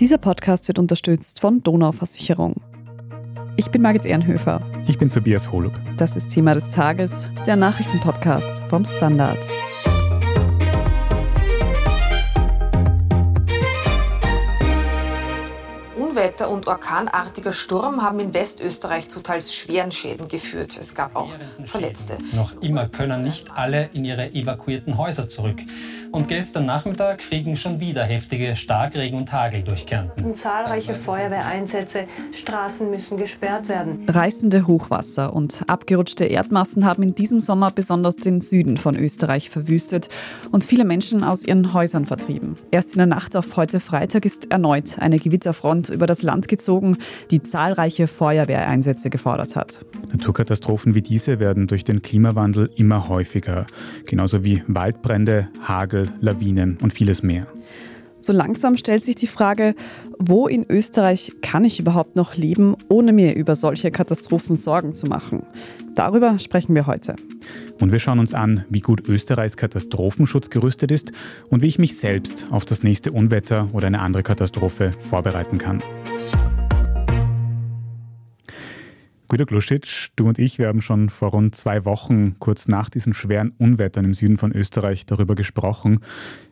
Dieser Podcast wird unterstützt von Donauversicherung. Ich bin Margit Ehrenhöfer. Ich bin Tobias Holub. Das ist Thema des Tages, der Nachrichtenpodcast vom Standard. Unwetter und orkanartiger Sturm haben in Westösterreich zu teils schweren Schäden geführt. Es gab auch Verletzte. Noch immer können nicht alle in ihre evakuierten Häuser zurück. Und gestern Nachmittag fegen schon wieder heftige Starkregen und Hagel durch Kärnten. Zahlreiche Feuerwehreinsätze, Straßen müssen gesperrt werden. Reißende Hochwasser und abgerutschte Erdmassen haben in diesem Sommer besonders den Süden von Österreich verwüstet und viele Menschen aus ihren Häusern vertrieben. Erst in der Nacht auf heute Freitag ist erneut eine Gewitterfront über das Land gezogen, die zahlreiche Feuerwehreinsätze gefordert hat. Naturkatastrophen wie diese werden durch den Klimawandel immer häufiger, genauso wie Waldbrände, Hagel, Lawinen und vieles mehr. So langsam stellt sich die Frage, wo in Österreich kann ich überhaupt noch leben, ohne mir über solche Katastrophen Sorgen zu machen? Darüber sprechen wir heute. Und wir schauen uns an, wie gut Österreichs Katastrophenschutz gerüstet ist und wie ich mich selbst auf das nächste Unwetter oder eine andere Katastrophe vorbereiten kann. Guido Gluschitsch, du und ich, wir haben schon vor rund zwei Wochen, kurz nach diesen schweren Unwettern im Süden von Österreich, darüber gesprochen.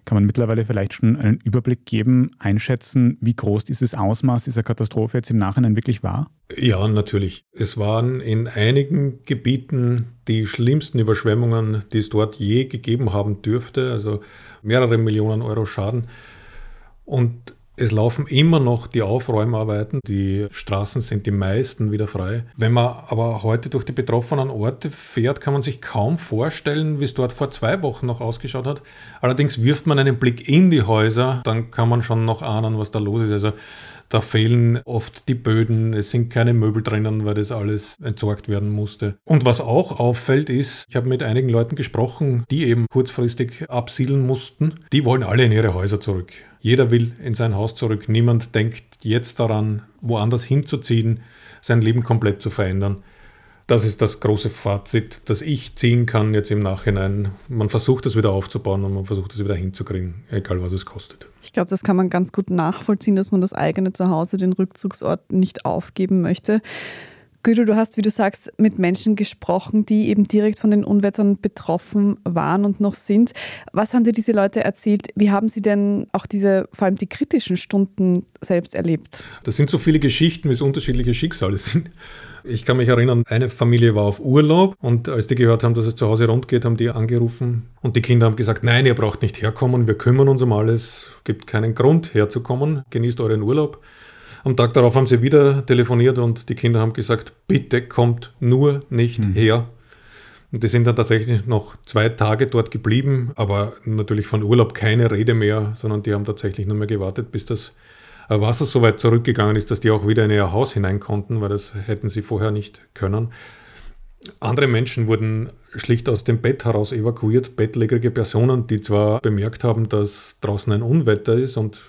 Kann man mittlerweile vielleicht schon einen Überblick geben, einschätzen, wie groß dieses Ausmaß dieser Katastrophe jetzt im Nachhinein wirklich war? Ja, natürlich. Es waren in einigen Gebieten die schlimmsten Überschwemmungen, die es dort je gegeben haben dürfte, also mehrere Millionen Euro Schaden. Und es laufen immer noch die Aufräumarbeiten. Die Straßen sind die meisten wieder frei. Wenn man aber heute durch die betroffenen Orte fährt, kann man sich kaum vorstellen, wie es dort vor zwei Wochen noch ausgeschaut hat. Allerdings wirft man einen Blick in die Häuser, dann kann man schon noch ahnen, was da los ist. Also da fehlen oft die Böden, es sind keine Möbel drinnen, weil das alles entsorgt werden musste. Und was auch auffällt ist, ich habe mit einigen Leuten gesprochen, die eben kurzfristig absiedeln mussten. Die wollen alle in ihre Häuser zurück. Jeder will in sein Haus zurück. Niemand denkt jetzt daran, woanders hinzuziehen, sein Leben komplett zu verändern. Das ist das große Fazit, das ich ziehen kann jetzt im Nachhinein. Man versucht es wieder aufzubauen und man versucht es wieder hinzukriegen, egal was es kostet. Ich glaube, das kann man ganz gut nachvollziehen, dass man das eigene Zuhause, den Rückzugsort nicht aufgeben möchte. Güter, du hast, wie du sagst, mit Menschen gesprochen, die eben direkt von den Unwettern betroffen waren und noch sind. Was haben dir diese Leute erzählt? Wie haben sie denn auch diese, vor allem die kritischen Stunden selbst erlebt? Das sind so viele Geschichten, wie es unterschiedliche Schicksale sind. Ich kann mich erinnern, eine Familie war auf Urlaub und als die gehört haben, dass es zu Hause rund geht, haben die angerufen und die Kinder haben gesagt, nein, ihr braucht nicht herkommen, wir kümmern uns um alles, gibt keinen Grund herzukommen, genießt euren Urlaub. Am Tag darauf haben sie wieder telefoniert und die Kinder haben gesagt, bitte kommt nur nicht mhm. her. Und die sind dann tatsächlich noch zwei Tage dort geblieben, aber natürlich von Urlaub keine Rede mehr, sondern die haben tatsächlich nur mehr gewartet, bis das Wasser so weit zurückgegangen ist, dass die auch wieder in ihr Haus hinein konnten, weil das hätten sie vorher nicht können. Andere Menschen wurden schlicht aus dem Bett heraus evakuiert, bettlägerige Personen, die zwar bemerkt haben, dass draußen ein Unwetter ist und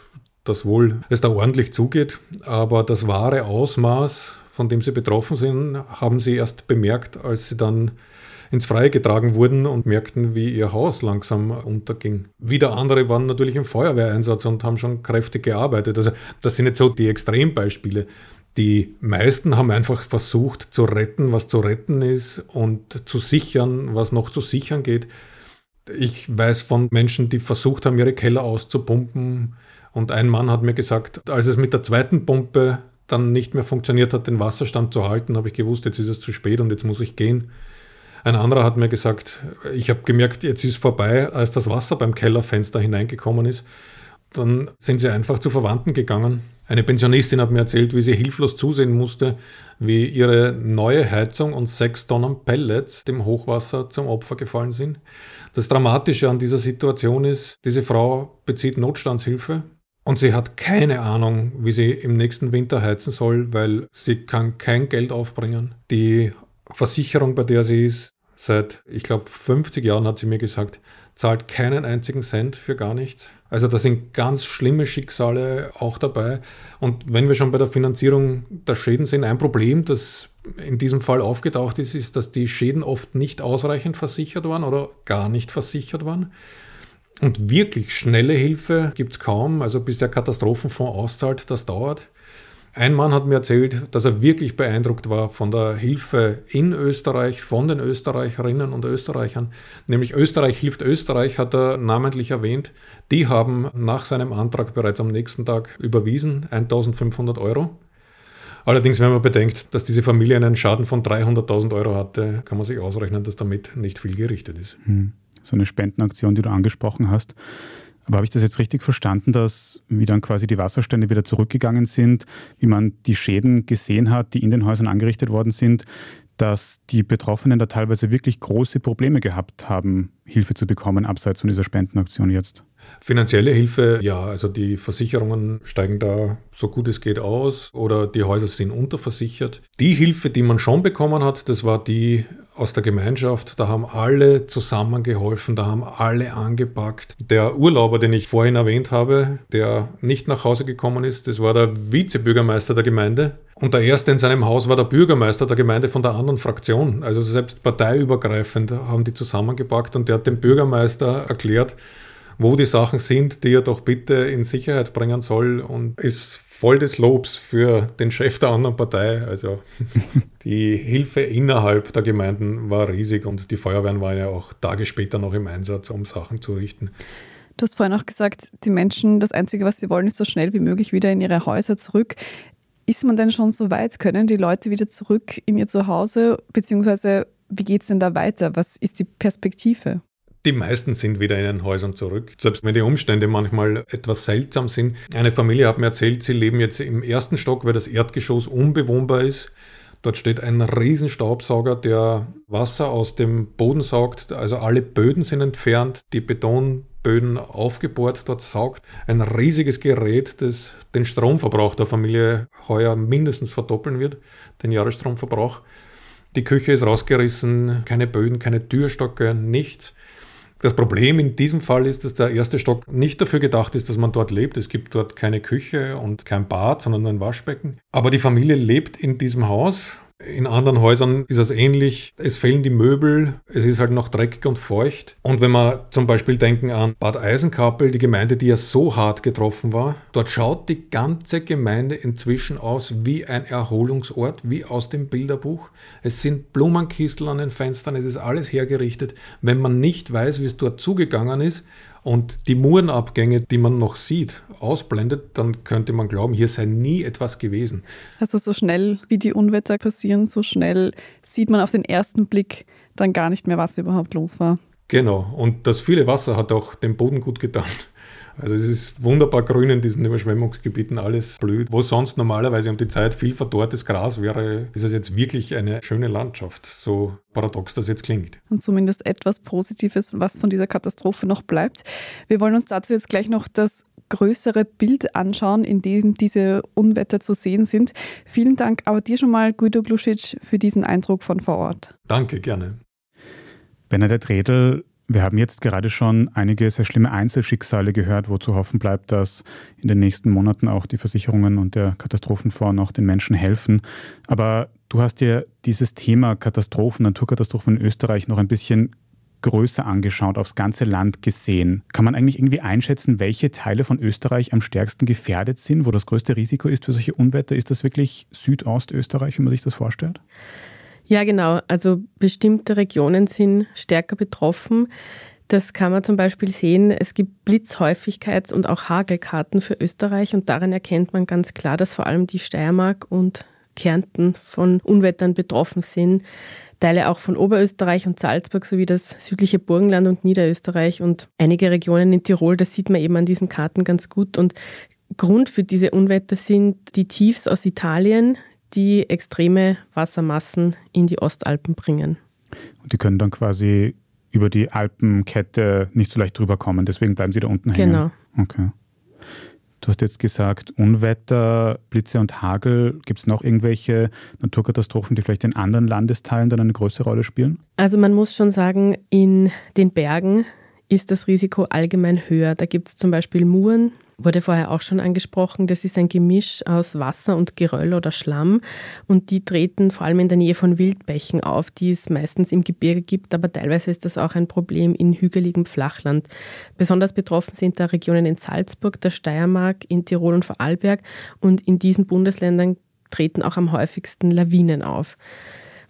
dass wohl es da ordentlich zugeht. Aber das wahre Ausmaß, von dem sie betroffen sind, haben sie erst bemerkt, als sie dann ins Freie getragen wurden und merkten, wie ihr Haus langsam unterging. Wieder andere waren natürlich im Feuerwehreinsatz und haben schon kräftig gearbeitet. Also das sind jetzt so die Extrembeispiele. Die meisten haben einfach versucht zu retten, was zu retten ist und zu sichern, was noch zu sichern geht. Ich weiß von Menschen, die versucht haben, ihre Keller auszupumpen, und ein Mann hat mir gesagt, als es mit der zweiten Pumpe dann nicht mehr funktioniert hat, den Wasserstand zu halten, habe ich gewusst, jetzt ist es zu spät und jetzt muss ich gehen. Ein anderer hat mir gesagt, ich habe gemerkt, jetzt ist vorbei, als das Wasser beim Kellerfenster hineingekommen ist. Dann sind sie einfach zu Verwandten gegangen. Eine Pensionistin hat mir erzählt, wie sie hilflos zusehen musste, wie ihre neue Heizung und sechs Tonnen Pellets dem Hochwasser zum Opfer gefallen sind. Das Dramatische an dieser Situation ist, diese Frau bezieht Notstandshilfe und sie hat keine Ahnung, wie sie im nächsten Winter heizen soll, weil sie kann kein Geld aufbringen. Die Versicherung, bei der sie ist, seit, ich glaube, 50 Jahren hat sie mir gesagt, zahlt keinen einzigen Cent für gar nichts. Also da sind ganz schlimme Schicksale auch dabei. Und wenn wir schon bei der Finanzierung der Schäden sind, ein Problem, das in diesem Fall aufgetaucht ist, ist, dass die Schäden oft nicht ausreichend versichert waren oder gar nicht versichert waren. Und wirklich schnelle Hilfe gibt es kaum. Also bis der Katastrophenfonds auszahlt, das dauert. Ein Mann hat mir erzählt, dass er wirklich beeindruckt war von der Hilfe in Österreich, von den Österreicherinnen und Österreichern. Nämlich Österreich hilft Österreich, hat er namentlich erwähnt. Die haben nach seinem Antrag bereits am nächsten Tag überwiesen, 1500 Euro. Allerdings, wenn man bedenkt, dass diese Familie einen Schaden von 300.000 Euro hatte, kann man sich ausrechnen, dass damit nicht viel gerichtet ist. Hm. So eine Spendenaktion, die du angesprochen hast. Aber habe ich das jetzt richtig verstanden, dass wie dann quasi die Wasserstände wieder zurückgegangen sind, wie man die Schäden gesehen hat, die in den Häusern angerichtet worden sind, dass die Betroffenen da teilweise wirklich große Probleme gehabt haben, Hilfe zu bekommen, abseits von dieser Spendenaktion jetzt? Finanzielle Hilfe, ja, also die Versicherungen steigen da so gut es geht aus oder die Häuser sind unterversichert. Die Hilfe, die man schon bekommen hat, das war die aus der Gemeinschaft. Da haben alle zusammengeholfen, da haben alle angepackt. Der Urlauber, den ich vorhin erwähnt habe, der nicht nach Hause gekommen ist, das war der Vizebürgermeister der Gemeinde. Und der erste in seinem Haus war der Bürgermeister der Gemeinde von der anderen Fraktion. Also selbst parteiübergreifend haben die zusammengepackt und der hat dem Bürgermeister erklärt, wo die Sachen sind, die er doch bitte in Sicherheit bringen soll und ist voll des Lobs für den Chef der anderen Partei. Also die Hilfe innerhalb der Gemeinden war riesig und die Feuerwehren waren ja auch Tage später noch im Einsatz, um Sachen zu richten. Du hast vorhin auch gesagt, die Menschen, das Einzige, was sie wollen, ist so schnell wie möglich wieder in ihre Häuser zurück. Ist man denn schon so weit? Können die Leute wieder zurück in ihr Zuhause? Beziehungsweise, wie geht es denn da weiter? Was ist die Perspektive? Die meisten sind wieder in den Häusern zurück, selbst wenn die Umstände manchmal etwas seltsam sind. Eine Familie hat mir erzählt, sie leben jetzt im ersten Stock, weil das Erdgeschoss unbewohnbar ist. Dort steht ein Riesenstaubsauger, der Wasser aus dem Boden saugt. Also alle Böden sind entfernt, die Betonböden aufgebohrt, dort saugt. Ein riesiges Gerät, das den Stromverbrauch der Familie heuer mindestens verdoppeln wird, den Jahresstromverbrauch. Die Küche ist rausgerissen, keine Böden, keine Türstocke, nichts. Das Problem in diesem Fall ist, dass der erste Stock nicht dafür gedacht ist, dass man dort lebt. Es gibt dort keine Küche und kein Bad, sondern ein Waschbecken. Aber die Familie lebt in diesem Haus in anderen Häusern ist es ähnlich. Es fehlen die Möbel, es ist halt noch dreckig und feucht. Und wenn wir zum Beispiel denken an Bad Eisenkappel, die Gemeinde, die ja so hart getroffen war, dort schaut die ganze Gemeinde inzwischen aus wie ein Erholungsort, wie aus dem Bilderbuch. Es sind Blumenkistel an den Fenstern, es ist alles hergerichtet. Wenn man nicht weiß, wie es dort zugegangen ist, und die Murenabgänge, die man noch sieht, ausblendet, dann könnte man glauben, hier sei nie etwas gewesen. Also so schnell wie die Unwetter passieren, so schnell sieht man auf den ersten Blick dann gar nicht mehr, was überhaupt los war. Genau, und das viele Wasser hat auch dem Boden gut getan. Also es ist wunderbar grün in diesen Überschwemmungsgebieten, alles blüht. Wo sonst normalerweise um die Zeit viel verdorrtes Gras wäre, ist es jetzt wirklich eine schöne Landschaft, so paradox das jetzt klingt. Und zumindest etwas Positives, was von dieser Katastrophe noch bleibt. Wir wollen uns dazu jetzt gleich noch das größere Bild anschauen, in dem diese Unwetter zu sehen sind. Vielen Dank aber dir schon mal, Guido Glusic, für diesen Eindruck von vor Ort. Danke, gerne. Bernadette Redl, wir haben jetzt gerade schon einige sehr schlimme Einzelschicksale gehört, wo zu hoffen bleibt, dass in den nächsten Monaten auch die Versicherungen und der Katastrophenfonds noch den Menschen helfen. Aber du hast dir dieses Thema Katastrophen, Naturkatastrophen in Österreich noch ein bisschen größer angeschaut, aufs ganze Land gesehen. Kann man eigentlich irgendwie einschätzen, welche Teile von Österreich am stärksten gefährdet sind, wo das größte Risiko ist für solche Unwetter? Ist das wirklich Südostösterreich, wie man sich das vorstellt? Ja, genau. Also bestimmte Regionen sind stärker betroffen. Das kann man zum Beispiel sehen. Es gibt Blitzhäufigkeits- und auch Hagelkarten für Österreich und darin erkennt man ganz klar, dass vor allem die Steiermark und Kärnten von Unwettern betroffen sind. Teile auch von Oberösterreich und Salzburg sowie das südliche Burgenland und Niederösterreich und einige Regionen in Tirol. Das sieht man eben an diesen Karten ganz gut. Und Grund für diese Unwetter sind die Tiefs aus Italien, die extreme Wassermassen in die Ostalpen bringen. Und die können dann quasi über die Alpenkette nicht so leicht drüber kommen, deswegen bleiben sie da unten hängen. Genau. Okay. Du hast jetzt gesagt, Unwetter, Blitze und Hagel. Gibt es noch irgendwelche Naturkatastrophen, die vielleicht in anderen Landesteilen dann eine größere Rolle spielen? Also man muss schon sagen, in den Bergen ist das Risiko allgemein höher. Da gibt es zum Beispiel Muren, wurde vorher auch schon angesprochen. Das ist ein Gemisch aus Wasser und Geröll oder Schlamm und die treten vor allem in der Nähe von Wildbächen auf, die es meistens im Gebirge gibt, aber teilweise ist das auch ein Problem in hügeligem Flachland. Besonders betroffen sind da Regionen in Salzburg, der Steiermark, in Tirol und Vorarlberg und in diesen Bundesländern treten auch am häufigsten Lawinen auf.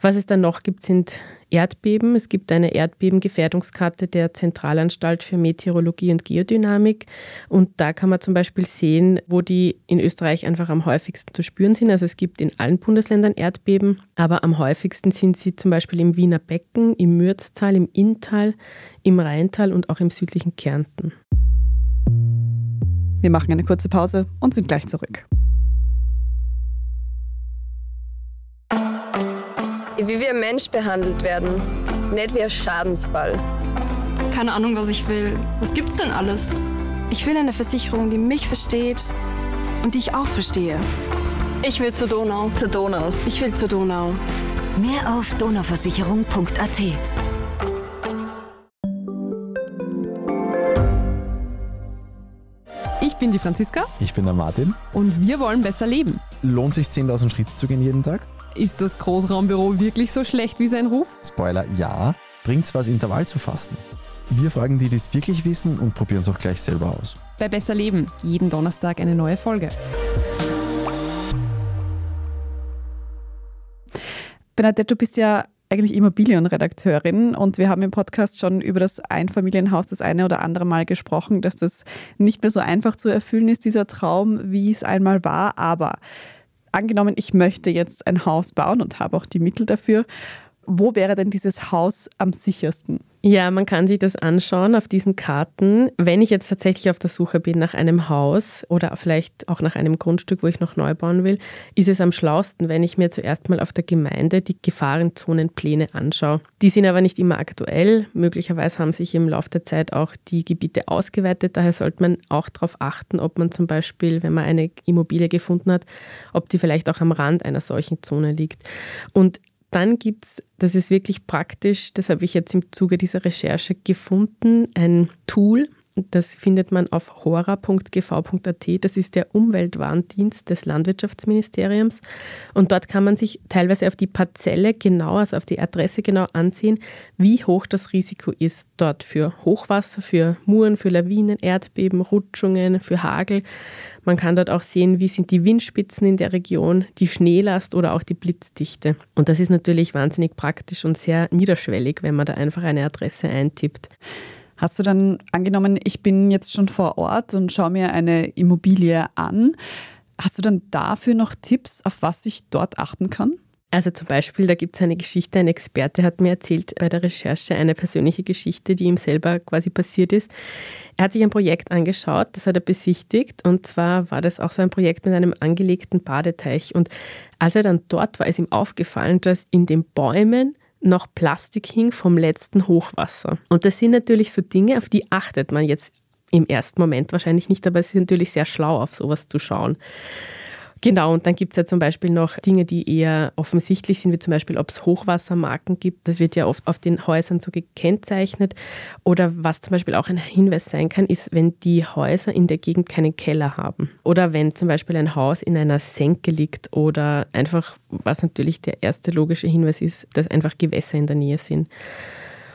Was es dann noch gibt, sind Erdbeben. Es gibt eine Erdbebengefährdungskarte der Zentralanstalt für Meteorologie und Geodynamik. Und da kann man zum Beispiel sehen, wo die in Österreich einfach am häufigsten zu spüren sind. Also es gibt in allen Bundesländern Erdbeben, aber am häufigsten sind sie zum Beispiel im Wiener Becken, im Mürztal, im Inntal, im Rheintal und auch im südlichen Kärnten. Wir machen eine kurze Pause und sind gleich zurück. Wie wir Mensch behandelt werden, nicht wie ein Schadensfall. Keine Ahnung, was ich will. Was gibt's denn alles? Ich will eine Versicherung, die mich versteht und die ich auch verstehe. Ich will zur Donau. Zur Donau. Ich will zur Donau. Mehr auf donauversicherung.at. Ich bin die Franziska. Ich bin der Martin. Und wir wollen besser leben. Lohnt sich 10.000 Schritte zu gehen jeden Tag? Ist das Großraumbüro wirklich so schlecht wie sein Ruf? Spoiler, ja. Bringt's was, Intervall zu fassen? Wir fragen die, die es wirklich wissen und probieren es auch gleich selber aus. Bei Besser Leben, jeden Donnerstag eine neue Folge. Bernadette, du bist ja eigentlich Immobilienredakteurin und wir haben im Podcast schon über das Einfamilienhaus das eine oder andere Mal gesprochen, dass das nicht mehr so einfach zu erfüllen ist, dieser Traum, wie es einmal war. Aber angenommen, ich möchte jetzt ein Haus bauen und habe auch die Mittel dafür. Wo wäre denn dieses Haus am sichersten? Ja, man kann sich das anschauen auf diesen Karten. Wenn ich jetzt tatsächlich auf der Suche bin nach einem Haus oder vielleicht auch nach einem Grundstück, wo ich noch neu bauen will, ist es am schlausten, wenn ich mir zuerst mal auf der Gemeinde die Gefahrenzonenpläne anschaue. Die sind aber nicht immer aktuell. Möglicherweise haben sich im Laufe der Zeit auch die Gebiete ausgeweitet. Daher sollte man auch darauf achten, ob man zum Beispiel, wenn man eine Immobilie gefunden hat, ob die vielleicht auch am Rand einer solchen Zone liegt. Und dann gibt es, das ist wirklich praktisch, das habe ich jetzt im Zuge dieser Recherche gefunden, ein Tool, das findet man auf hora.gv.at. Das ist der Umweltwarndienst des Landwirtschaftsministeriums. Und dort kann man sich teilweise auf die Parzelle genau, also auf die Adresse genau ansehen, wie hoch das Risiko ist dort für Hochwasser, für Muren, für Lawinen, Erdbeben, Rutschungen, für Hagel. Man kann dort auch sehen, wie sind die Windspitzen in der Region, die Schneelast oder auch die Blitzdichte. Und das ist natürlich wahnsinnig praktisch und sehr niederschwellig, wenn man da einfach eine Adresse eintippt. Hast du dann angenommen, ich bin jetzt schon vor Ort und schaue mir eine Immobilie an. Hast du dann dafür noch Tipps, auf was ich dort achten kann? Also zum Beispiel, da gibt es eine Geschichte, ein Experte hat mir erzählt bei der Recherche eine persönliche Geschichte, die ihm selber quasi passiert ist. Er hat sich ein Projekt angeschaut, das hat er besichtigt und zwar war das auch so ein Projekt mit einem angelegten Badeteich und als er dann dort war, ist ihm aufgefallen, dass in den Bäumen noch Plastik hing vom letzten Hochwasser. Und das sind natürlich so Dinge, auf die achtet man jetzt im ersten Moment wahrscheinlich nicht, aber es ist natürlich sehr schlau, auf sowas zu schauen. Genau, und dann gibt es ja zum Beispiel noch Dinge, die eher offensichtlich sind, wie zum Beispiel, ob es Hochwassermarken gibt. Das wird ja oft auf den Häusern so gekennzeichnet. Oder was zum Beispiel auch ein Hinweis sein kann, ist, wenn die Häuser in der Gegend keinen Keller haben. Oder wenn zum Beispiel ein Haus in einer Senke liegt oder einfach, was natürlich der erste logische Hinweis ist, dass einfach Gewässer in der Nähe sind.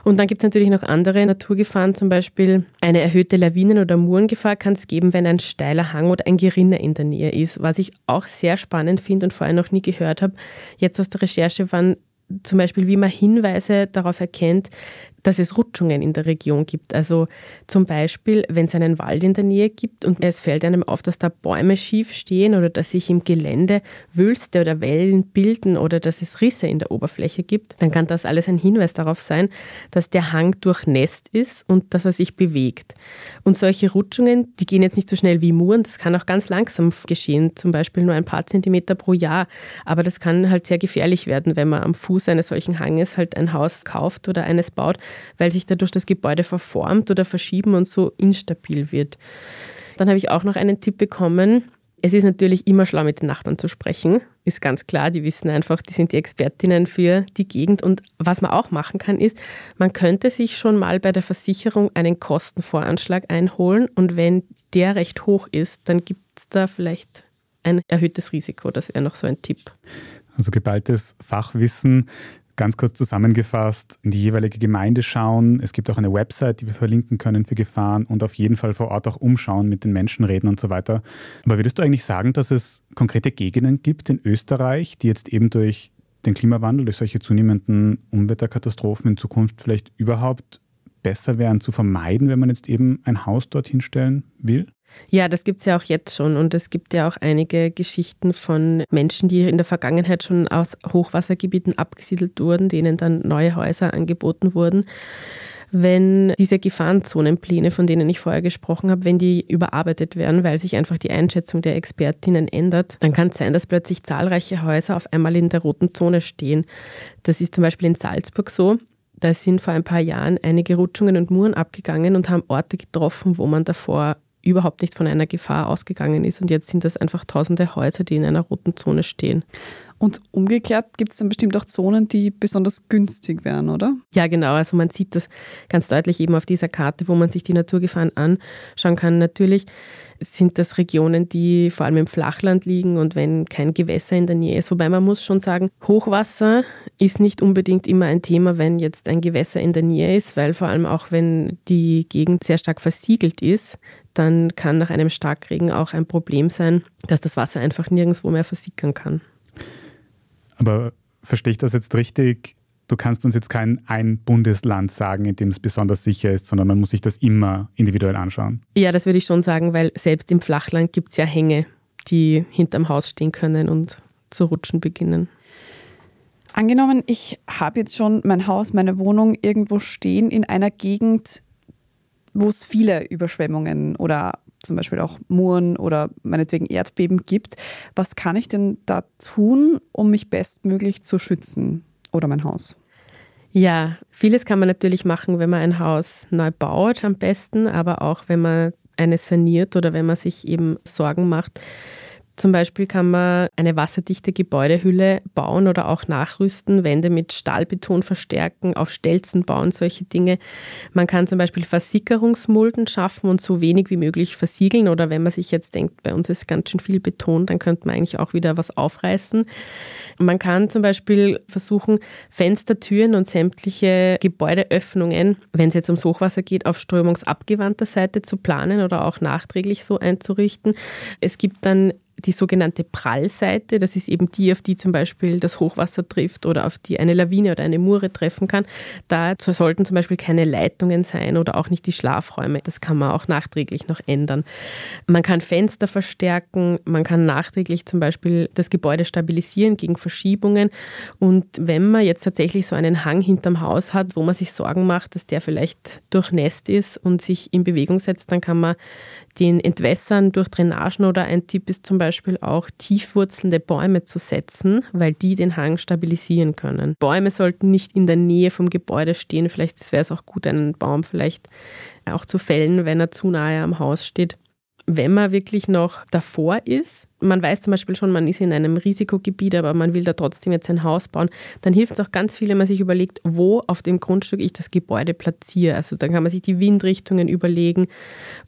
Und dann gibt es natürlich noch andere Naturgefahren, zum Beispiel eine erhöhte Lawinen- oder Murengefahr kann es geben, wenn ein steiler Hang oder ein Gerinner in der Nähe ist. Was ich auch sehr spannend finde und vorher noch nie gehört habe, jetzt aus der Recherche waren zum Beispiel, wie man Hinweise darauf erkennt, dass es Rutschungen in der Region gibt. Also zum Beispiel, wenn es einen Wald in der Nähe gibt und es fällt einem auf, dass da Bäume schief stehen oder dass sich im Gelände Wülste oder Wellen bilden oder dass es Risse in der Oberfläche gibt, dann kann das alles ein Hinweis darauf sein, dass der Hang durchnässt ist und dass er sich bewegt. Und solche Rutschungen, die gehen jetzt nicht so schnell wie Muren, das kann auch ganz langsam geschehen, zum Beispiel nur ein paar Zentimeter pro Jahr. Aber das kann halt sehr gefährlich werden, wenn man am Fuß eines solchen Hanges halt ein Haus kauft oder eines baut, weil sich dadurch das Gebäude verformt oder verschieben und so instabil wird. Dann habe ich auch noch einen Tipp bekommen. Es ist natürlich immer schlau, mit den Nachbarn zu sprechen. Ist ganz klar, die wissen einfach, die sind die Expertinnen für die Gegend. Und was man auch machen kann, ist, man könnte sich schon mal bei der Versicherung einen Kostenvoranschlag einholen. Und wenn der recht hoch ist, dann gibt es da vielleicht ein erhöhtes Risiko. Das wäre noch so ein Tipp. Also geballtes Fachwissen. Ganz kurz zusammengefasst, in die jeweilige Gemeinde schauen. Es gibt auch eine Website, die wir verlinken können für Gefahren und auf jeden Fall vor Ort auch umschauen, mit den Menschen reden und so weiter. Aber würdest du eigentlich sagen, dass es konkrete Gegenden gibt in Österreich, die jetzt eben durch den Klimawandel, durch solche zunehmenden Umweltkatastrophen in Zukunft vielleicht überhaupt besser wären zu vermeiden, wenn man jetzt eben ein Haus dorthin stellen will? Ja, das gibt es ja auch jetzt schon. Und es gibt ja auch einige Geschichten von Menschen, die in der Vergangenheit schon aus Hochwassergebieten abgesiedelt wurden, denen dann neue Häuser angeboten wurden. Wenn diese Gefahrenzonenpläne, von denen ich vorher gesprochen habe, wenn die überarbeitet werden, weil sich einfach die Einschätzung der Expertinnen ändert, dann kann es sein, dass plötzlich zahlreiche Häuser auf einmal in der roten Zone stehen. Das ist zum Beispiel in Salzburg so. Da sind vor ein paar Jahren einige Rutschungen und Muren abgegangen und haben Orte getroffen, wo man davor überhaupt nicht von einer Gefahr ausgegangen ist. Und jetzt sind das einfach tausende Häuser, die in einer roten Zone stehen. Und umgekehrt gibt es dann bestimmt auch Zonen, die besonders günstig wären, oder? Ja, genau. Also man sieht das ganz deutlich eben auf dieser Karte, wo man sich die Naturgefahren anschauen kann. Natürlich sind das Regionen, die vor allem im Flachland liegen und wenn kein Gewässer in der Nähe ist. Wobei man muss schon sagen, Hochwasser ist nicht unbedingt immer ein Thema, wenn jetzt ein Gewässer in der Nähe ist, weil vor allem auch wenn die Gegend sehr stark versiegelt ist, dann kann nach einem Starkregen auch ein Problem sein, dass das Wasser einfach nirgendwo mehr versickern kann. Aber verstehe ich das jetzt richtig? Du kannst uns jetzt kein ein Bundesland sagen, in dem es besonders sicher ist, sondern man muss sich das immer individuell anschauen. Ja, das würde ich schon sagen, weil selbst im Flachland gibt es ja Hänge, die hinterm Haus stehen können und zu rutschen beginnen. Angenommen, ich habe jetzt schon mein Haus, meine Wohnung irgendwo stehen in einer Gegend, wo es viele Überschwemmungen oder zum Beispiel auch Muren oder meinetwegen Erdbeben gibt. Was kann ich denn da tun, um mich bestmöglich zu schützen oder mein Haus? Ja, vieles kann man natürlich machen, wenn man ein Haus neu baut am besten, aber auch wenn man eines saniert oder wenn man sich eben Sorgen macht, zum Beispiel kann man eine wasserdichte Gebäudehülle bauen oder auch nachrüsten, Wände mit Stahlbeton verstärken, auf Stelzen bauen, solche Dinge. Man kann zum Beispiel Versickerungsmulden schaffen und so wenig wie möglich versiegeln. Oder wenn man sich jetzt denkt, bei uns ist ganz schön viel Beton, dann könnte man eigentlich auch wieder was aufreißen. Man kann zum Beispiel versuchen, Fenster, Türen und sämtliche Gebäudeöffnungen, wenn es jetzt ums Hochwasser geht, auf strömungsabgewandter Seite zu planen oder auch nachträglich so einzurichten. Es gibt dann die sogenannte Prallseite, das ist eben die, auf die zum Beispiel das Hochwasser trifft oder auf die eine Lawine oder eine Mure treffen kann. Da sollten zum Beispiel keine Leitungen sein oder auch nicht die Schlafräume. Das kann man auch nachträglich noch ändern. Man kann Fenster verstärken, man kann nachträglich zum Beispiel das Gebäude stabilisieren gegen Verschiebungen. Und wenn man jetzt tatsächlich so einen Hang hinterm Haus hat, wo man sich Sorgen macht, dass der vielleicht durchnässt ist und sich in Bewegung setzt, dann kann man den entwässern durch Drainagen oder ein Tipp ist zum Beispiel auch tiefwurzelnde Bäume zu setzen, weil die den Hang stabilisieren können. Bäume sollten nicht in der Nähe vom Gebäude stehen. Vielleicht wäre es auch gut, einen Baum vielleicht auch zu fällen, wenn er zu nahe am Haus steht. Wenn man wirklich noch davor ist, man weiß zum Beispiel schon, man ist in einem Risikogebiet, aber man will da trotzdem jetzt ein Haus bauen, dann hilft es auch ganz viel, wenn man sich überlegt, wo auf dem Grundstück ich das Gebäude platziere. Also dann kann man sich die Windrichtungen überlegen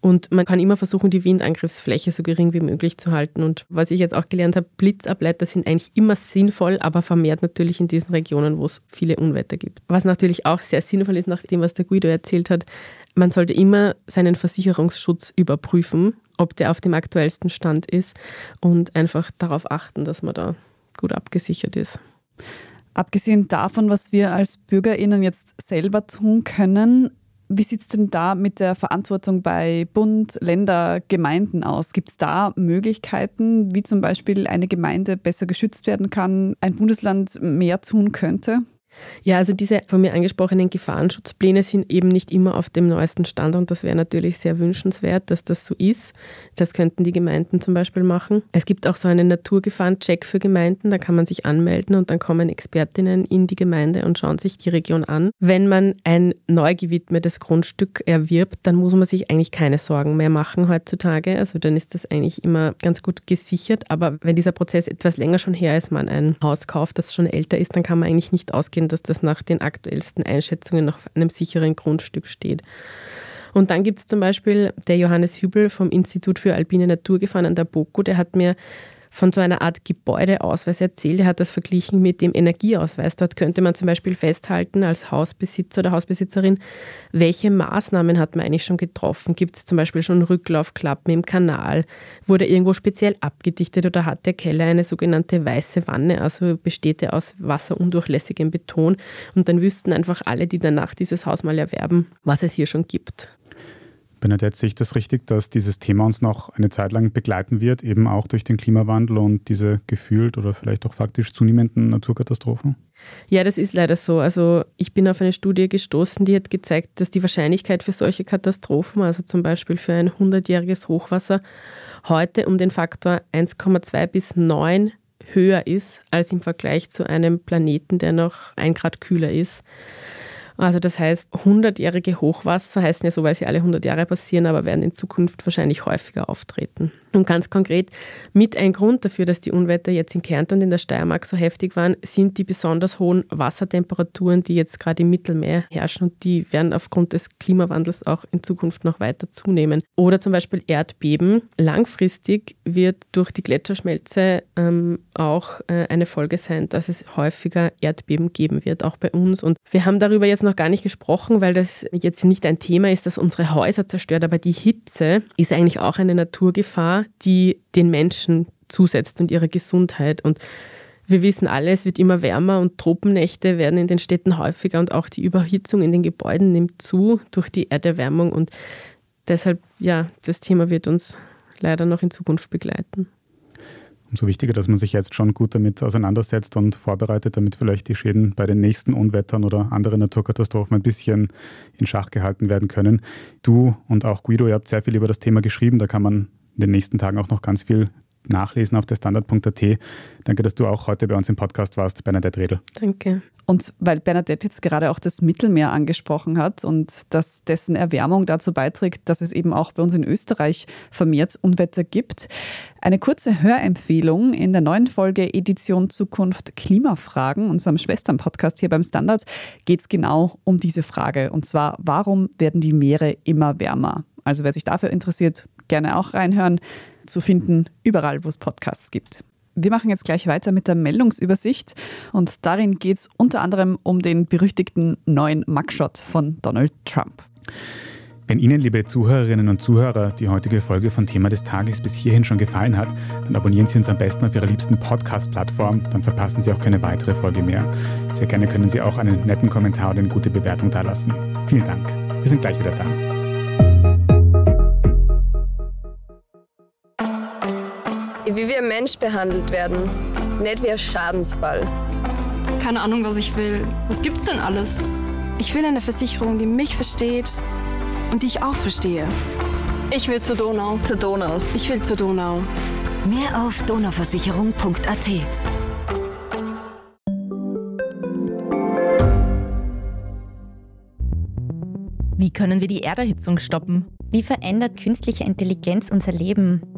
und man kann immer versuchen, die Windangriffsfläche so gering wie möglich zu halten. Und was ich jetzt auch gelernt habe, Blitzableiter sind eigentlich immer sinnvoll, aber vermehrt natürlich in diesen Regionen, wo es viele Unwetter gibt. Was natürlich auch sehr sinnvoll ist, nach dem, was der Guido erzählt hat, man sollte immer seinen Versicherungsschutz überprüfen ob der auf dem aktuellsten Stand ist und einfach darauf achten, dass man da gut abgesichert ist. Abgesehen davon, was wir als BürgerInnen jetzt selber tun können, wie sieht es denn da mit der Verantwortung bei Bund, Länder, Gemeinden aus? Gibt es da Möglichkeiten, wie zum Beispiel eine Gemeinde besser geschützt werden kann, ein Bundesland mehr tun könnte? Ja, also diese von mir angesprochenen Gefahrenschutzpläne sind eben nicht immer auf dem neuesten Stand und das wäre natürlich sehr wünschenswert, dass das so ist. Das könnten die Gemeinden zum Beispiel machen. Es gibt auch so einen Naturgefahrencheck für Gemeinden, da kann man sich anmelden und dann kommen Expertinnen in die Gemeinde und schauen sich die Region an. Wenn man ein neu gewidmetes Grundstück erwirbt, dann muss man sich eigentlich keine Sorgen mehr machen heutzutage. Also dann ist das eigentlich immer ganz gut gesichert. Aber wenn dieser Prozess etwas länger schon her ist, man ein Haus kauft, das schon älter ist, dann kann man eigentlich nicht ausgehen, dass das nach den aktuellsten Einschätzungen auf einem sicheren Grundstück steht. Und dann gibt es zum Beispiel der Johannes Hübel vom Institut für Alpine Naturgefahren an der BOKU, der hat mir von so einer Art Gebäudeausweis erzählt. Er hat das verglichen mit dem Energieausweis. Dort könnte man zum Beispiel festhalten als Hausbesitzer oder Hausbesitzerin, welche Maßnahmen hat man eigentlich schon getroffen? Gibt es zum Beispiel schon Rücklaufklappen im Kanal? Wurde irgendwo speziell abgedichtet oder hat der Keller eine sogenannte weiße Wanne, also besteht er aus wasserundurchlässigem Beton? Und dann wüssten einfach alle, die danach dieses Haus mal erwerben, was es hier schon gibt. Bernadette, sehe ich das richtig, dass dieses Thema uns noch eine Zeit lang begleiten wird, eben auch durch den Klimawandel und diese gefühlt oder vielleicht auch faktisch zunehmenden Naturkatastrophen? Ja, das ist leider so. Also ich bin auf eine Studie gestoßen, die hat gezeigt, dass die Wahrscheinlichkeit für solche Katastrophen, also zum Beispiel für ein 100-jähriges Hochwasser, heute um den Faktor 1,2 bis 9 höher ist als im Vergleich zu einem Planeten, der noch ein Grad kühler ist. Also das heißt, 100-jährige Hochwasser heißen ja so, weil sie alle 100 Jahre passieren, aber werden in Zukunft wahrscheinlich häufiger auftreten. Und ganz konkret, mit ein Grund dafür, dass die Unwetter jetzt in Kärnten und in der Steiermark so heftig waren, sind die besonders hohen Wassertemperaturen, die jetzt gerade im Mittelmeer herrschen und die werden aufgrund des Klimawandels auch in Zukunft noch weiter zunehmen. Oder zum Beispiel Erdbeben. Langfristig wird durch die Gletscherschmelze ähm, auch äh, eine Folge sein, dass es häufiger Erdbeben geben wird, auch bei uns. Und wir haben darüber jetzt noch gar nicht gesprochen, weil das jetzt nicht ein Thema ist, das unsere Häuser zerstört, aber die Hitze ist eigentlich auch eine Naturgefahr, die den Menschen zusetzt und ihre Gesundheit. Und wir wissen alle, es wird immer wärmer und Tropennächte werden in den Städten häufiger und auch die Überhitzung in den Gebäuden nimmt zu durch die Erderwärmung. Und deshalb, ja, das Thema wird uns leider noch in Zukunft begleiten. Umso wichtiger, dass man sich jetzt schon gut damit auseinandersetzt und vorbereitet, damit vielleicht die Schäden bei den nächsten Unwettern oder anderen Naturkatastrophen ein bisschen in Schach gehalten werden können. Du und auch Guido, ihr habt sehr viel über das Thema geschrieben. Da kann man in den nächsten Tagen auch noch ganz viel nachlesen auf der Standard.at. Danke, dass du auch heute bei uns im Podcast warst, Bernadette Redl. Danke. Und weil Bernadette jetzt gerade auch das Mittelmeer angesprochen hat und dass dessen Erwärmung dazu beiträgt, dass es eben auch bei uns in Österreich vermehrt Unwetter gibt, eine kurze Hörempfehlung in der neuen Folge Edition Zukunft Klimafragen, unserem Schwestern-Podcast hier beim Standard, geht es genau um diese Frage. Und zwar, warum werden die Meere immer wärmer? Also wer sich dafür interessiert, gerne auch reinhören. Zu finden überall, wo es Podcasts gibt. Wir machen jetzt gleich weiter mit der Meldungsübersicht und darin geht es unter anderem um den berüchtigten neuen Mugshot von Donald Trump. Wenn Ihnen, liebe Zuhörerinnen und Zuhörer, die heutige Folge von Thema des Tages bis hierhin schon gefallen hat, dann abonnieren Sie uns am besten auf Ihrer liebsten Podcast-Plattform, dann verpassen Sie auch keine weitere Folge mehr. Sehr gerne können Sie auch einen netten Kommentar oder eine gute Bewertung dalassen. Vielen Dank. Wir sind gleich wieder da. Wie wir Mensch behandelt werden, nicht wie ein Schadensfall. Keine Ahnung, was ich will. Was gibt's denn alles? Ich will eine Versicherung, die mich versteht und die ich auch verstehe. Ich will zur Donau. Zur Donau. Ich will zur Donau. Mehr auf donauversicherung.at. Wie können wir die Erderhitzung stoppen? Wie verändert künstliche Intelligenz unser Leben?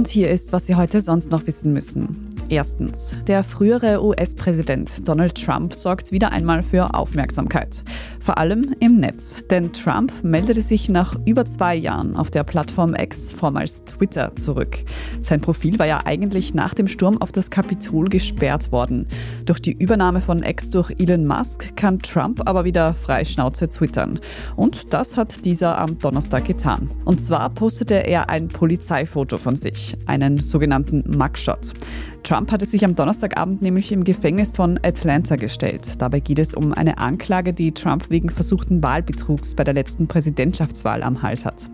Und hier ist, was Sie heute sonst noch wissen müssen. Erstens, der frühere US-Präsident Donald Trump sorgt wieder einmal für Aufmerksamkeit. Vor allem im Netz. Denn Trump meldete sich nach über zwei Jahren auf der Plattform X, vormals Twitter, zurück. Sein Profil war ja eigentlich nach dem Sturm auf das Kapitol gesperrt worden. Durch die Übernahme von X durch Elon Musk kann Trump aber wieder frei Schnauze twittern. Und das hat dieser am Donnerstag getan. Und zwar postete er ein Polizeifoto von sich, einen sogenannten Mugshot. Trump hatte sich am Donnerstagabend nämlich im Gefängnis von Atlanta gestellt. Dabei geht es um eine Anklage, die Trump wegen versuchten Wahlbetrugs bei der letzten Präsidentschaftswahl am Hals hat.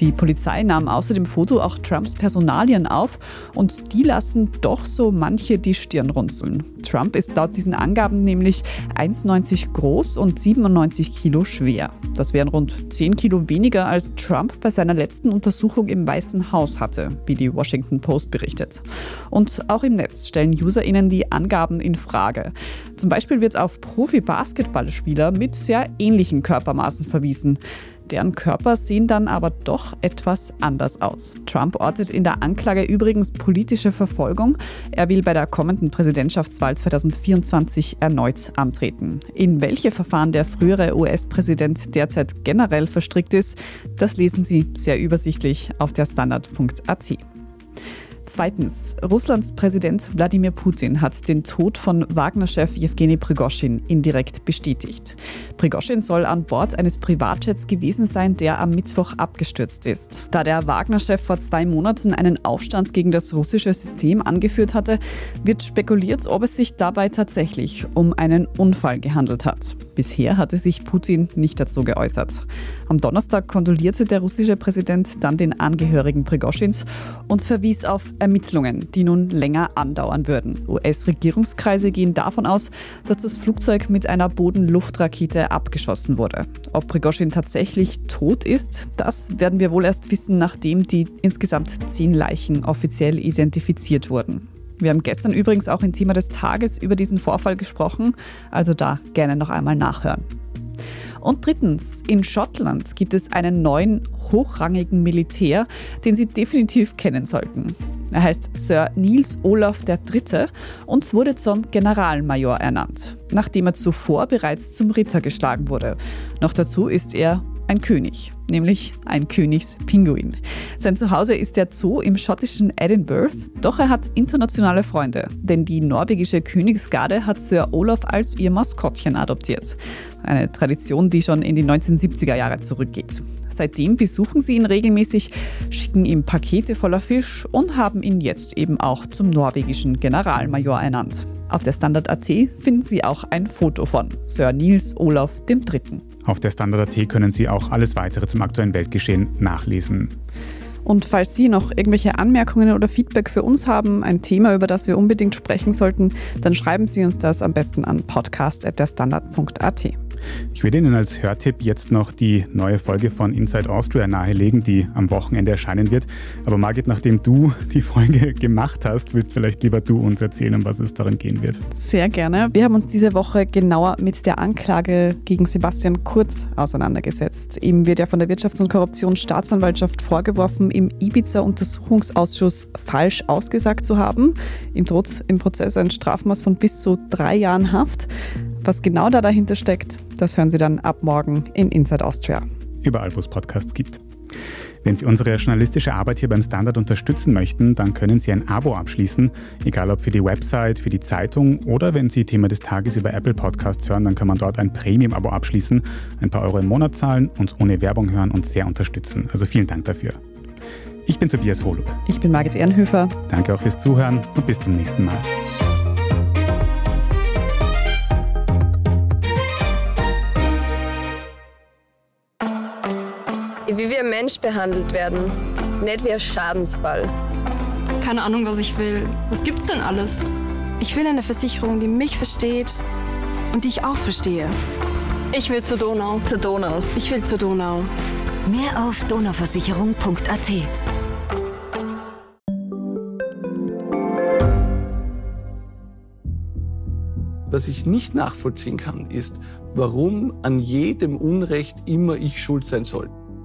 Die Polizei nahm außer dem Foto auch Trumps Personalien auf und die lassen doch so manche die Stirn runzeln. Trump ist laut diesen Angaben nämlich 1,90 groß und 97 Kilo schwer. Das wären rund 10 Kilo weniger als Trump bei seiner letzten Untersuchung im Weißen Haus hatte, wie die Washington Post berichtet. Und auch im Netz stellen UserInnen die Angaben in Frage. Zum Beispiel wird auf Profi-Basketballspieler mit sehr ähnlichen Körpermaßen verwiesen. Deren Körper sehen dann aber doch etwas anders aus. Trump ortet in der Anklage übrigens politische Verfolgung. Er will bei der kommenden Präsidentschaftswahl 2024 erneut antreten. In welche Verfahren der frühere US-Präsident derzeit generell verstrickt ist, das lesen Sie sehr übersichtlich auf der Standard.at. Zweitens, Russlands Präsident Wladimir Putin hat den Tod von Wagner-Chef Jewgeni Prigoschin indirekt bestätigt. Prigoschin soll an Bord eines Privatjets gewesen sein, der am Mittwoch abgestürzt ist. Da der Wagner-Chef vor zwei Monaten einen Aufstand gegen das russische System angeführt hatte, wird spekuliert, ob es sich dabei tatsächlich um einen Unfall gehandelt hat. Bisher hatte sich Putin nicht dazu geäußert. Am Donnerstag kondolierte der russische Präsident dann den Angehörigen Prigoschins und verwies auf Ermittlungen, die nun länger andauern würden. US-Regierungskreise gehen davon aus, dass das Flugzeug mit einer Bodenluftrakete abgeschossen wurde. Ob Prigoschin tatsächlich tot ist, das werden wir wohl erst wissen, nachdem die insgesamt zehn Leichen offiziell identifiziert wurden. Wir haben gestern übrigens auch im Thema des Tages über diesen Vorfall gesprochen, also da gerne noch einmal nachhören. Und drittens, in Schottland gibt es einen neuen hochrangigen Militär, den Sie definitiv kennen sollten. Er heißt Sir Niels Olaf III. und wurde zum Generalmajor ernannt, nachdem er zuvor bereits zum Ritter geschlagen wurde. Noch dazu ist er ein König, nämlich ein Königspinguin. Sein Zuhause ist der Zoo im schottischen Edinburgh, doch er hat internationale Freunde, denn die norwegische Königsgarde hat Sir Olaf als ihr Maskottchen adoptiert. Eine Tradition, die schon in die 1970er Jahre zurückgeht. Seitdem besuchen sie ihn regelmäßig, schicken ihm Pakete voller Fisch und haben ihn jetzt eben auch zum norwegischen Generalmajor ernannt. Auf der Standard.at finden Sie auch ein Foto von Sir Niels Olaf III. Auf der Standard.at können Sie auch alles weitere zum aktuellen Weltgeschehen nachlesen. Und falls Sie noch irgendwelche Anmerkungen oder Feedback für uns haben, ein Thema, über das wir unbedingt sprechen sollten, dann schreiben Sie uns das am besten an podcast.derstandard.at. Ich würde Ihnen als Hörtipp jetzt noch die neue Folge von Inside Austria nahelegen, die am Wochenende erscheinen wird. Aber Margit, nachdem du die Folge gemacht hast, willst vielleicht lieber du uns erzählen, um was es darin gehen wird. Sehr gerne. Wir haben uns diese Woche genauer mit der Anklage gegen Sebastian Kurz auseinandergesetzt. Ihm wird ja von der Wirtschafts- und Korruptionsstaatsanwaltschaft vorgeworfen, im Ibiza-Untersuchungsausschuss falsch ausgesagt zu haben. Ihm droht im Prozess ein Strafmaß von bis zu drei Jahren Haft. Was genau da dahinter steckt, das hören Sie dann ab morgen in Inside Austria. Überall, wo es Podcasts gibt. Wenn Sie unsere journalistische Arbeit hier beim Standard unterstützen möchten, dann können Sie ein Abo abschließen, egal ob für die Website, für die Zeitung oder wenn Sie Thema des Tages über Apple Podcasts hören, dann kann man dort ein Premium-Abo abschließen, ein paar Euro im Monat zahlen, uns ohne Werbung hören und sehr unterstützen. Also vielen Dank dafür. Ich bin Tobias Holub. Ich bin Margit Ehrenhöfer. Danke auch fürs Zuhören und bis zum nächsten Mal. Mensch behandelt werden, nicht wie ein Schadensfall. Keine Ahnung, was ich will. Was gibt's denn alles? Ich will eine Versicherung, die mich versteht und die ich auch verstehe. Ich will zur Donau. Zur Donau. Ich will zur Donau. Mehr auf donauversicherung.at Was ich nicht nachvollziehen kann, ist, warum an jedem Unrecht immer ich schuld sein soll.